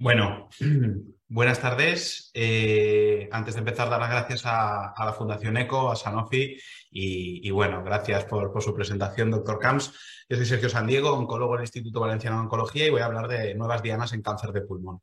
Bueno, buenas tardes. Eh, antes de empezar, dar las gracias a, la Fundación ECO, a Sanofi y, bueno, gracias por, por, su presentación, doctor Camps. Yo soy Sergio Sandiego, oncólogo del Instituto Valenciano de Oncología y voy a hablar de nuevas dianas en cáncer de pulmón.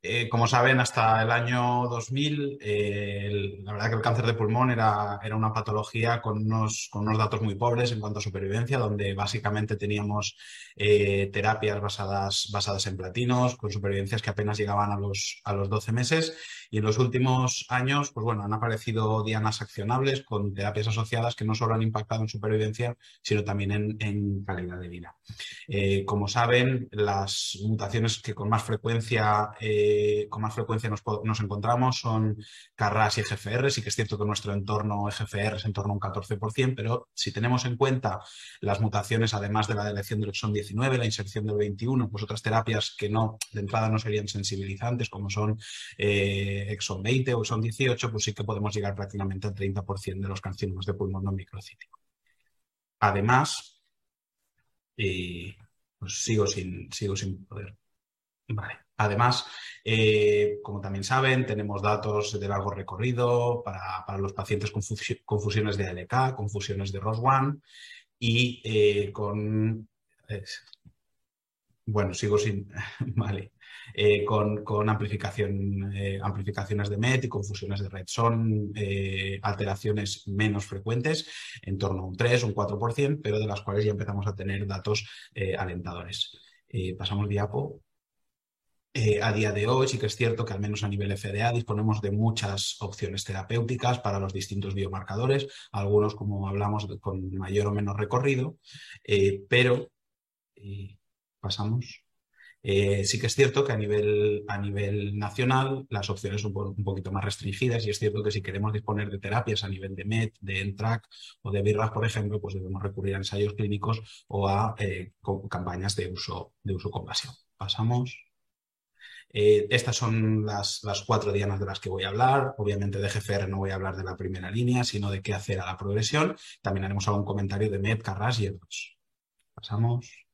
Eh, como saben, hasta el año 2000, eh, la verdad que el cáncer de pulmón era, era una patología con unos, con unos, datos muy pobres en cuanto a supervivencia, donde básicamente teníamos eh, terapias basadas, basadas en platinos, con supervivencias que apenas llegaban a los, a los 12 meses. Y en los últimos años, pues bueno, han aparecido dianas accionables con terapias asociadas que no solo han impactado en supervivencia, sino también en, en calidad de vida. como saben, las mutaciones que con más frecuencia con más frecuencia nos, encontramos son CARRAS y EGFR. Sí que es cierto que nuestro entorno EGFR es en torno a un 14%, pero si tenemos en cuenta las mutaciones, además de la deleción del exón 19, la inserción del 21, pues otras terapias que no, de entrada no serían sensibilizantes, como son eh, exón 20 o exón 18, pues sí que podemos llegar prácticamente al 30% de los carcinomas de pulmón no microcítico. Además, y pues sigo sin, sigo sin poder. Vale. Además, eh, como también saben, tenemos datos de largo recorrido para, los pacientes con, fusiones de ALK, con fusiones de ROS1 y eh, con... bueno, sigo sin... vale. Eh, con, amplificación, amplificaciones de MET y confusiones de red. Son alteraciones menos frecuentes, en torno a un 3 o un 4%, pero de las cuales ya empezamos a tener datos alentadores. pasamos diapo. Eh, a día de hoy sí que es cierto que al menos a nivel FDA disponemos de muchas opciones terapéuticas para los distintos biomarcadores, algunos como hablamos con mayor o menor recorrido, eh, pero pasamos. Eh, sí que es cierto que a nivel, a nivel nacional las opciones son un, poquito más restringidas y es cierto que si queremos disponer de terapias a nivel de MET, de ENTRAC o de BIRRAF, por ejemplo, pues debemos recurrir a ensayos clínicos o a campañas de uso, de uso con base. Pasamos. Eh, estas son las, cuatro dianas de las que voy a hablar. Obviamente de GFR no voy a hablar de la primera línea, sino de qué hacer a la progresión. También haremos algún comentario de MED, Carras y otros. Pasamos.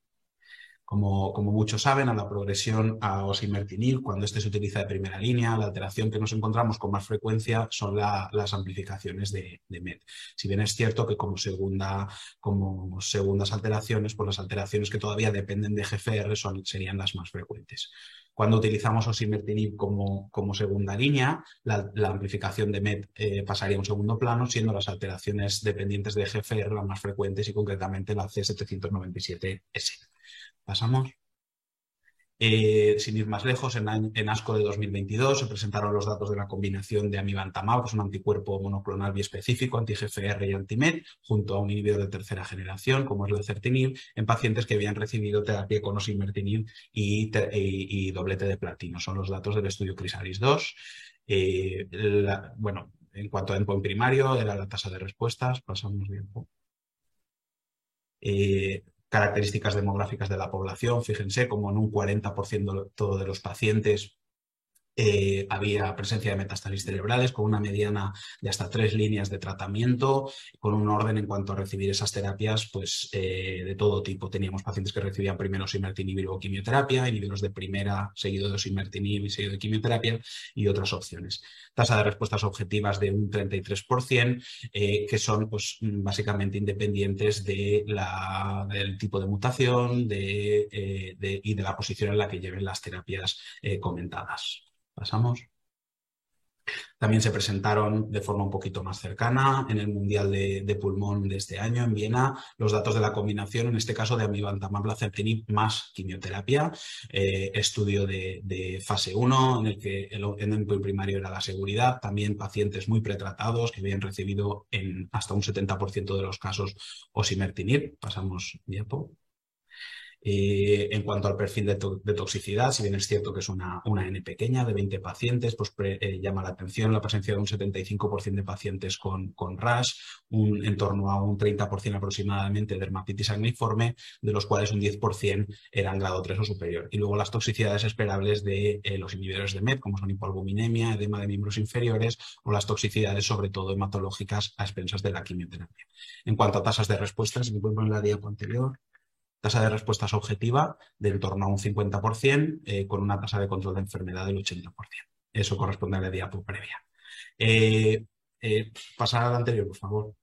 Como, muchos saben, a la progresión a osimertinib, cuando este se utiliza de primera línea, la alteración que nos encontramos con más frecuencia son las amplificaciones de, de, MET. Si bien es cierto que como, segunda, como segundas alteraciones, pues las alteraciones que todavía dependen de GFR serían las más frecuentes. Cuando utilizamos osimertinib como, como segunda línea, la, amplificación de MET eh, pasaría a un segundo plano, siendo las alteraciones dependientes de GFR las más frecuentes y concretamente la C797S. Pasamos. Eh, sin ir más lejos, en, ASCO de 2022 se presentaron los datos de la combinación de amivantamab, que es un anticuerpo monoclonal biespecífico, anti-GFR y anti-MET, junto a un inhibidor de tercera generación, como es el certinib, en pacientes que habían recibido terapia con osimertinib y, doblete de platino. Son los datos del estudio Crisalis 2. Eh, bueno, en cuanto a endpoint primario, era la tasa de respuestas, pasamos bien. Eh, características demográficas de la población. Fíjense como en un 40% de los pacientes eh, había presencia de metástasis cerebrales con una mediana de hasta tres líneas de tratamiento, con un orden en cuanto a recibir esas terapias pues, eh, de todo tipo. Teníamos pacientes que recibían primero osimertinib y luego quimioterapia, inhibidores de primera seguido de osimertinib y seguido de quimioterapia y otras opciones. Tasa de respuestas objetivas de un 33%, eh, que son pues, básicamente independientes de la, del tipo de mutación de, y de la posición en la que lleven las terapias comentadas. Pasamos. También se presentaron de forma un poquito más cercana en el Mundial de, Pulmón de este año en Viena los datos de la combinación, en este caso de amivantamab lacertinib más quimioterapia, eh, estudio de, fase 1 en el que el endpoint primario era la seguridad, también pacientes muy pretratados que habían recibido en hasta un 70% de los casos osimertinib. Pasamos diapo. Eh, en cuanto al perfil de, toxicidad, si bien es cierto que es una, N pequeña de 20 pacientes, pues eh, llama la atención la presencia de un 75% de pacientes con, con RAsh, un, en torno a un 30% aproximadamente de dermatitis agniforme, de los cuales un 10% eran grado 3 o superior. Y luego las toxicidades esperables de eh, los inhibidores de MET, como son hipoalbuminemia, edema de miembros inferiores o las toxicidades sobre todo hematológicas a expensas de la quimioterapia. En cuanto a tasas de respuesta, si me poner la diapo anterior tasa de respuesta objetiva de en torno a un 50%, eh, con una tasa de control de enfermedad del 80%. Eso corresponde a la diapo previa. Eh, eh, pasar al anterior, por favor.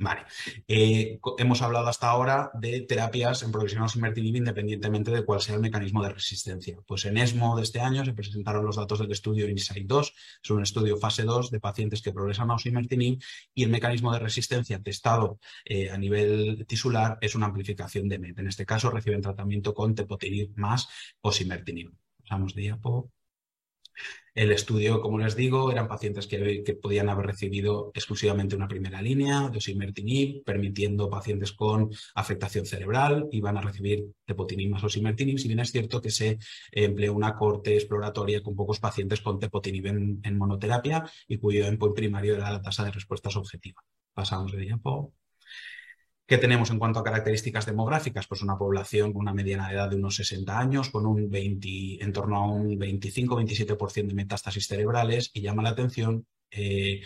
Vale. Eh, hemos hablado hasta ahora de terapias en progresión osimertinib independientemente de cuál sea el mecanismo de resistencia. Pues en ESMO de este año se presentaron los datos del estudio INSIGHT 2. Es un estudio fase 2 de pacientes que progresan a osimertinib y el mecanismo de resistencia testado eh, a nivel tisular es una amplificación de MET. En este caso reciben tratamiento con tepotinib más osimertinib. Pasamos diapo. El estudio, como les digo, eran pacientes que, podían haber recibido exclusivamente una primera línea de osimertinib, permitiendo pacientes con afectación cerebral, iban a recibir tepotinib más osimertinib, si bien es cierto que se empleó una corte exploratoria con pocos pacientes con tepotinib en, monoterapia y cuyo endpoint primario era la tasa de respuestas objetiva. Pasamos de diapo. ¿Qué tenemos en cuanto a características demográficas? Pues una población con una mediana de edad de unos 60 años, con un 20, en torno a un 25-27% de metástasis cerebrales y llama la atención eh,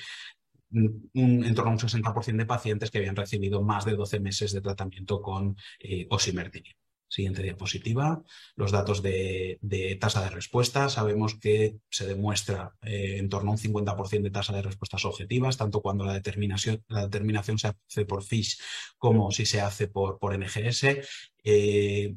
en torno a un 60% de pacientes que habían recibido más de 12 meses de tratamiento con eh, osimertinib. Siguiente diapositiva. Los datos de, tasa de respuesta. Sabemos que se demuestra eh, en torno a un 50% de tasa de respuestas objetivas, tanto cuando la determinación, la determinación se hace por FISH como si se hace por, por NGS. Eh,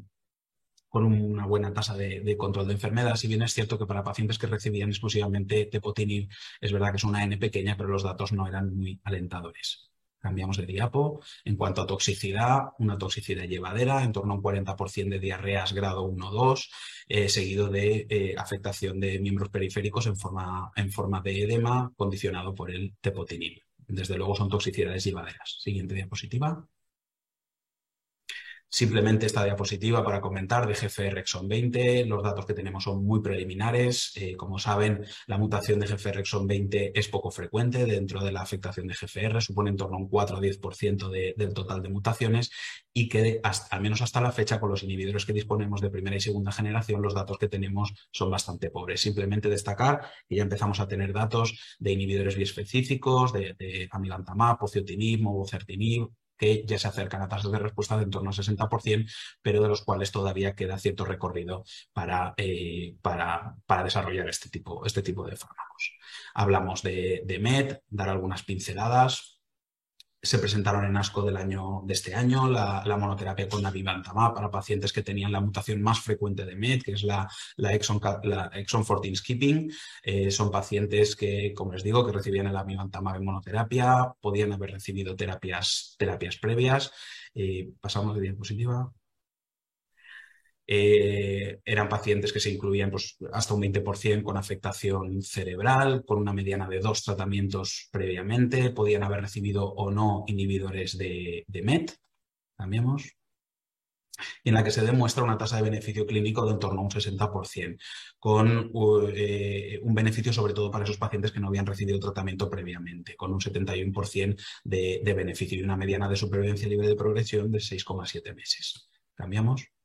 con una buena tasa de, control de enfermedad, si bien es cierto que para pacientes que recibían exclusivamente tepotinib es verdad que es una N pequeña, pero los datos no eran muy alentadores. Cambiamos de diapo. En cuanto a toxicidad, una toxicidad llevadera, en torno a un 40% de diarreas grado 1-2, eh, seguido de eh, afectación de miembros periféricos en forma, en forma de edema condicionado por el tepotinib. Desde luego son toxicidades llevaderas. Siguiente diapositiva. Simplemente esta diapositiva para comentar de GFR exon 20. Los datos que tenemos son muy preliminares. Eh, como saben, la mutación de GFR exon 20 es poco frecuente dentro de la afectación de GFR, supone en torno a un 4 o 10% del total de mutaciones y que al menos hasta la fecha con los inhibidores que disponemos de primera y segunda generación, los datos que tenemos son bastante pobres. Simplemente destacar que ya empezamos a tener datos de inhibidores biespecíficos, de, de amilantamab, pociotinib, mobocertinib, que ya se acercan a tasas de respuesta de en torno al 60%, pero de los cuales todavía queda cierto recorrido para, eh, para, para desarrollar este tipo, este tipo de fármacos. Hablamos de, de MED, dar algunas pinceladas, se presentaron en ASCO del año, de este año la, monoterapia con navigantamab para pacientes que tenían la mutación más frecuente de MET, que es la, la, exon, la exon 14 skipping. Eh, son pacientes que, como les digo, que recibían el amivantamab en monoterapia, podían haber recibido terapias, terapias previas. Eh, pasamos de diapositiva. Eh, eran pacientes que se incluían pues, hasta un 20% con afectación cerebral, con una mediana de dos tratamientos previamente, podían haber recibido o no inhibidores de, MET, cambiamos, en la que se demuestra una tasa de beneficio clínico de en torno a un 60%, con eh, un beneficio sobre todo para esos pacientes que no habían recibido tratamiento previamente, con un 71% de, de beneficio y una mediana de supervivencia libre de progresión de 6,7 meses. Cambiamos.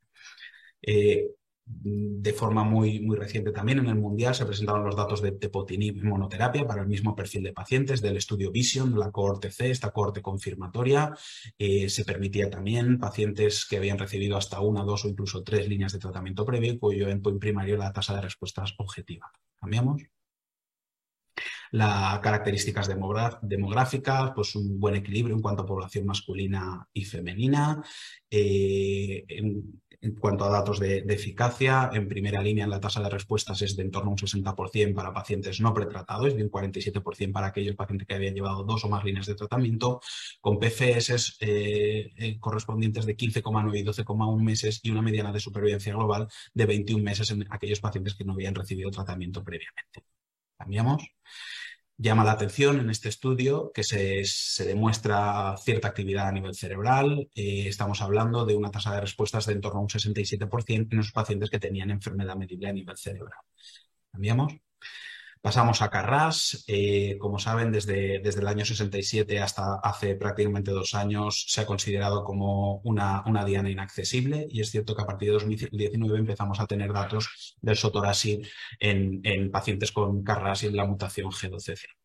Eh, de forma muy, muy reciente también en el Mundial se presentaron los datos de tepotinib monoterapia para el mismo perfil de pacientes del estudio Vision, la cohorte C, esta cohorte confirmatoria. Eh, se permitía también pacientes que habían recibido hasta una, dos o incluso tres líneas de tratamiento previo, cuyo endpoint primario la tasa de respuestas objetiva. ¿Cambiamos? Las características demográficas, pues un buen equilibrio en cuanto a población masculina y femenina. Eh, cuanto a datos de, eficacia, en primera línea la tasa de respuestas es de en torno a un 60% para pacientes no pretratados y de un 47% para aquellos pacientes que habían llevado dos o más líneas de tratamiento, con PFS eh, eh, correspondientes de 15,9 y 12,1 meses y una mediana de supervivencia global de 21 meses en aquellos pacientes que no habían recibido tratamiento previamente. Cambiamos. Llama la atención en este estudio que se, demuestra cierta actividad a nivel cerebral. Eh, estamos hablando de una tasa de respuestas de en torno a un 67% en los pacientes que tenían enfermedad medible a nivel cerebral. ¿Cambiamos? Pasamos a Carras. Eh, como saben, desde, desde, el año 67 hasta hace prácticamente dos años se ha considerado como una, una diana inaccesible y es cierto que a partir de 2019 empezamos a tener datos del sotorasib en, en pacientes con Carras y en la mutación G12C.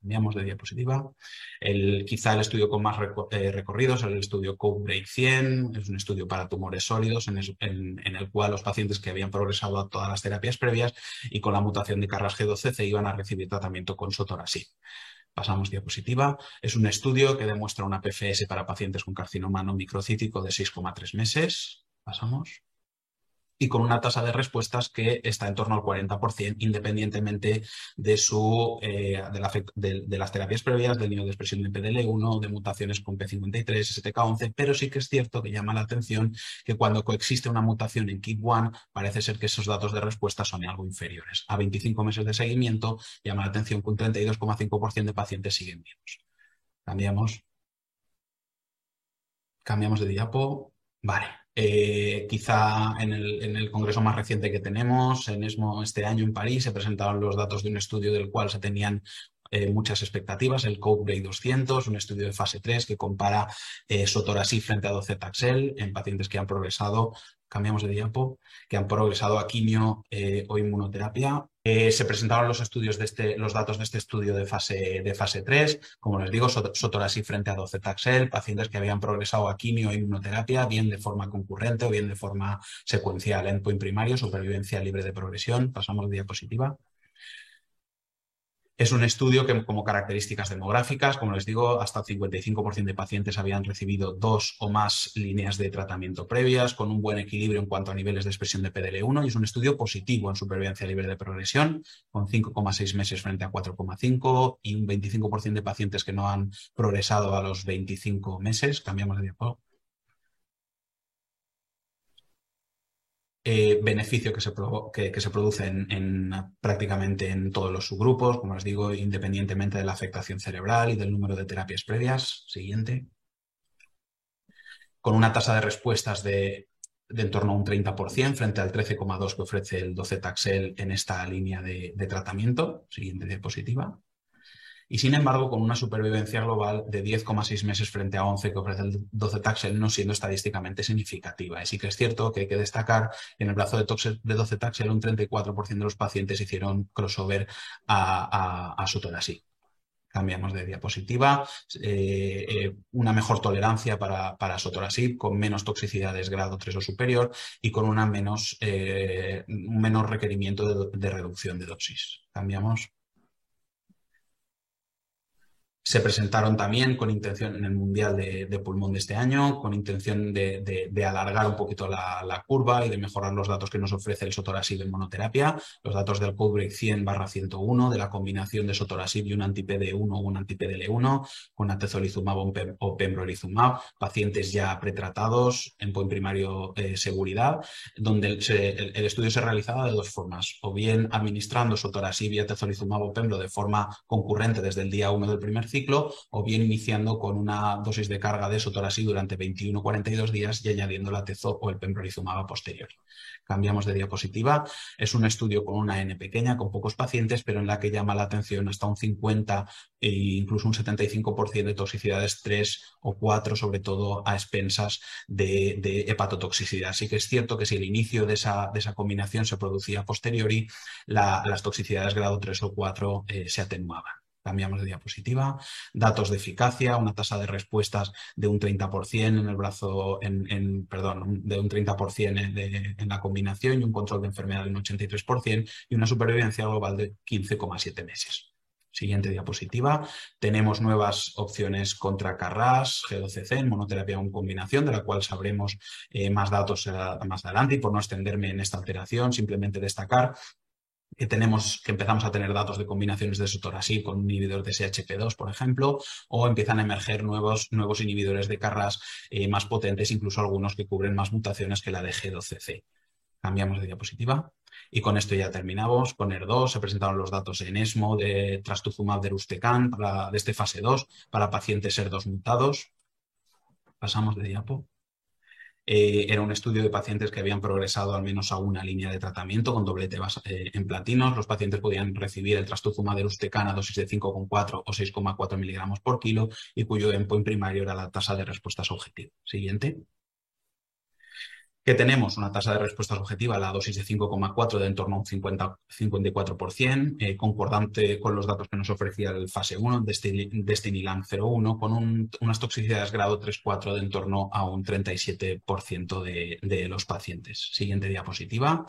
Cambiamos de diapositiva. El, quizá el estudio con más eh, recorridos, el estudio CodeBreak 100, es un estudio para tumores sólidos en el, cual los pacientes que habían progresado a todas las terapias previas y con la mutación de Carras G12C iban a recibir tratamiento con sotorasib. Pasamos diapositiva. Es un estudio que demuestra una PFS para pacientes con carcinoma no microcítico de 6,3 meses. Pasamos y con una tasa de respuestas que está en torno al 40%, independientemente de, su, eh, de, las terapias previas, del nivel de expresión de PDL1, de mutaciones con P53, STK11, pero sí que es cierto que llama la atención que cuando coexiste una mutación en KIP1, parece ser que esos datos de respuesta son algo inferiores. A 25 meses de seguimiento, llama la atención que un 32,5% de pacientes siguen vivos. Cambiamos. Cambiamos de diapo. Vale. Eh, quizá en el, congreso más reciente que tenemos, en ESMO este año en París, se presentaron los datos de un estudio del cual se tenían eh, muchas expectativas, el CodeBreak 200, un estudio de fase 3 que compara eh, frente a docetaxel en pacientes que han progresado cambiamos de diapo, que han progresado a quimio eh, o inmunoterapia. Eh, se presentaron los estudios de este, los datos de este estudio de fase, de fase 3, como les digo, sotorasib frente a docetaxel, pacientes que habían progresado a quimio o inmunoterapia, bien de forma concurrente o bien de forma secuencial, endpoint primario, supervivencia libre de progresión. Pasamos de diapositiva. Es un estudio que, como características demográficas, como les digo, hasta el 55% de pacientes habían recibido dos o más líneas de tratamiento previas, con un buen equilibrio en cuanto a niveles de expresión de PDL1 y es un estudio positivo en supervivencia libre de progresión, con 5,6 meses frente a 4,5 y un 25% de pacientes que no han progresado a los 25 meses. Cambiamos de diapositiva. Eh, beneficio que se, que, se produce en, prácticamente en todos los subgrupos, como les digo, independientemente de la afectación cerebral y del número de terapias previas. Siguiente. Con una tasa de respuestas de, en torno a un 30% frente al 13,2% que ofrece el docetaxel en esta línea de, de tratamiento. Siguiente diapositiva y sin embargo con una supervivencia global de 10,6 meses frente a 11 que ofrece el 12 Taxel, no siendo estadísticamente significativa. Y sí que es cierto que hay que destacar que en el brazo de, 12 Taxel un 34% de los pacientes hicieron crossover a, a, a Cambiamos de diapositiva. Eh, eh, una mejor tolerancia para, para sotorasib, con menos toxicidades grado 3 o superior y con una menos, eh, un menor requerimiento de, de reducción de dosis. Cambiamos. Se presentaron también con intención en el Mundial de, Pulmón de este año, con intención de, alargar un poquito la, curva y de mejorar los datos que nos ofrece el sotorasib en monoterapia, los datos del CodeBreak 100 barra 101, de la combinación de sotorasib y un anti-PD1 o un anti-PDL1 con atezolizumab o pembrolizumab, pacientes ya pretratados en buen primario eh, seguridad, donde el, estudio se realizaba de dos formas, o bien administrando sotorasib y atezolizumab o pembro de forma concurrente desde el día 1 del primer ciclo o bien iniciando con una dosis de carga de sotorasib durante 21-42 días y añadiendo la tezo o el pembrolizumab a posteriori. Cambiamos de diapositiva. Es un estudio con una N pequeña, con pocos pacientes, pero en la que llama la atención hasta un 50 e incluso un 75% de toxicidades 3 o 4, sobre todo a expensas de, hepatotoxicidad. Así que es cierto que si el inicio de esa, de esa combinación se producía posteriori, las toxicidades grado 3 o 4 eh, se atenuaban. Cambiamos de diapositiva. Datos de eficacia, una tasa de respuestas de un 30% en el brazo, en, perdón, de un 30% en, la combinación y un control de enfermedad de un 83% y una supervivencia global de 15,7 meses. Siguiente diapositiva. Tenemos nuevas opciones contra CARRAS, G12C, en monoterapia en combinación, de la cual sabremos eh, más datos eh, más adelante. Y por no extenderme en esta alteración, simplemente destacar que tenemos, que empezamos a tener datos de combinaciones de sotorasib con un inhibidor de SHP2, por ejemplo, o empiezan a emerger nuevos, nuevos inhibidores de carras eh, más potentes, incluso algunos que cubren más mutaciones que la de G12C. Cambiamos de diapositiva. Y con esto ya terminamos. Con ER2 se presentaron los datos en ESMO de trastuzumab de para, de este fase 2 para pacientes ER2 mutados. Pasamos de diapo. Eh, era un estudio de pacientes que habían progresado al menos a una línea de tratamiento con doblete eh, en platinos. Los pacientes podían recibir el trastuzumab de a dosis de 5,4 o 6,4 miligramos por kilo y cuyo endpoint primario era la tasa de respuestas objetivo. Siguiente. Que tenemos una tasa de respuesta objetiva a la dosis de 5,4 de en torno a un 50, 54%, eh, concordante con los datos que nos ofrecía el fase 1, Destiny-LAM 01, con unas toxicidades grado 3-4 de en torno a un 37% de, los pacientes. Siguiente diapositiva.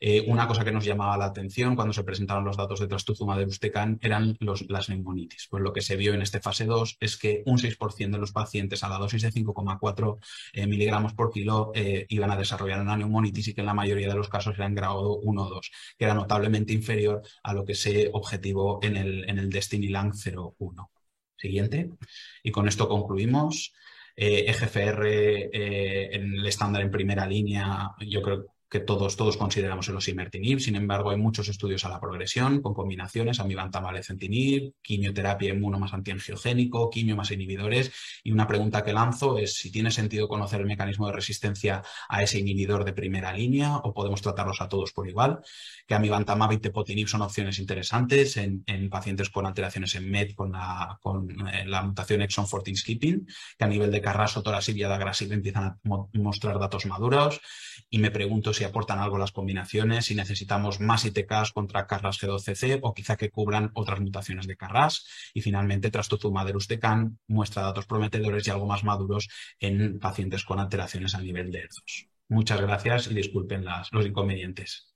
Eh, una cosa que nos llamaba la atención cuando se presentaron los datos de trastuzumab de Bustecan eran las neumonitis. Pues lo que se vio en este fase 2 es que un 6% de los pacientes a la dosis de 5,4 eh, miligramos por kilo iban a desarrollar una neumonitis y que en la mayoría de los casos era en grado 1 o 2, que era notablemente inferior a lo que se objetivó en el, en el Destiny Lang 01. Siguiente. Y con esto concluimos. Eh, EGFR eh, en el estándar en primera línea, yo creo que todos, todos consideramos el osimertinib. Sin embargo, hay muchos estudios a la progresión con combinaciones, amivantamab quimioterapia inmuno más antiangiogénico, quimio más inhibidores. Y una pregunta que lanzo es si tiene sentido conocer el mecanismo de resistencia a ese inhibidor de primera línea o podemos tratarlos a todos por igual. Que amivantamab y tepotinib son opciones interesantes en, pacientes con alteraciones en MET con la, con eh, la mutación exon 14 skipping, que a nivel de carraso, torasiv y adagrasiv empiezan a mostrar datos maduros. Y me pregunto aportan algo las combinaciones, si necesitamos más ITKs contra Carras G12C o quizá que cubran otras mutaciones de Carras. Y finalmente, trastuzumab deruxtecan muestra datos prometedores y algo más maduros en pacientes con alteraciones a nivel de ERDOS. Muchas gracias y disculpen las, los inconvenientes.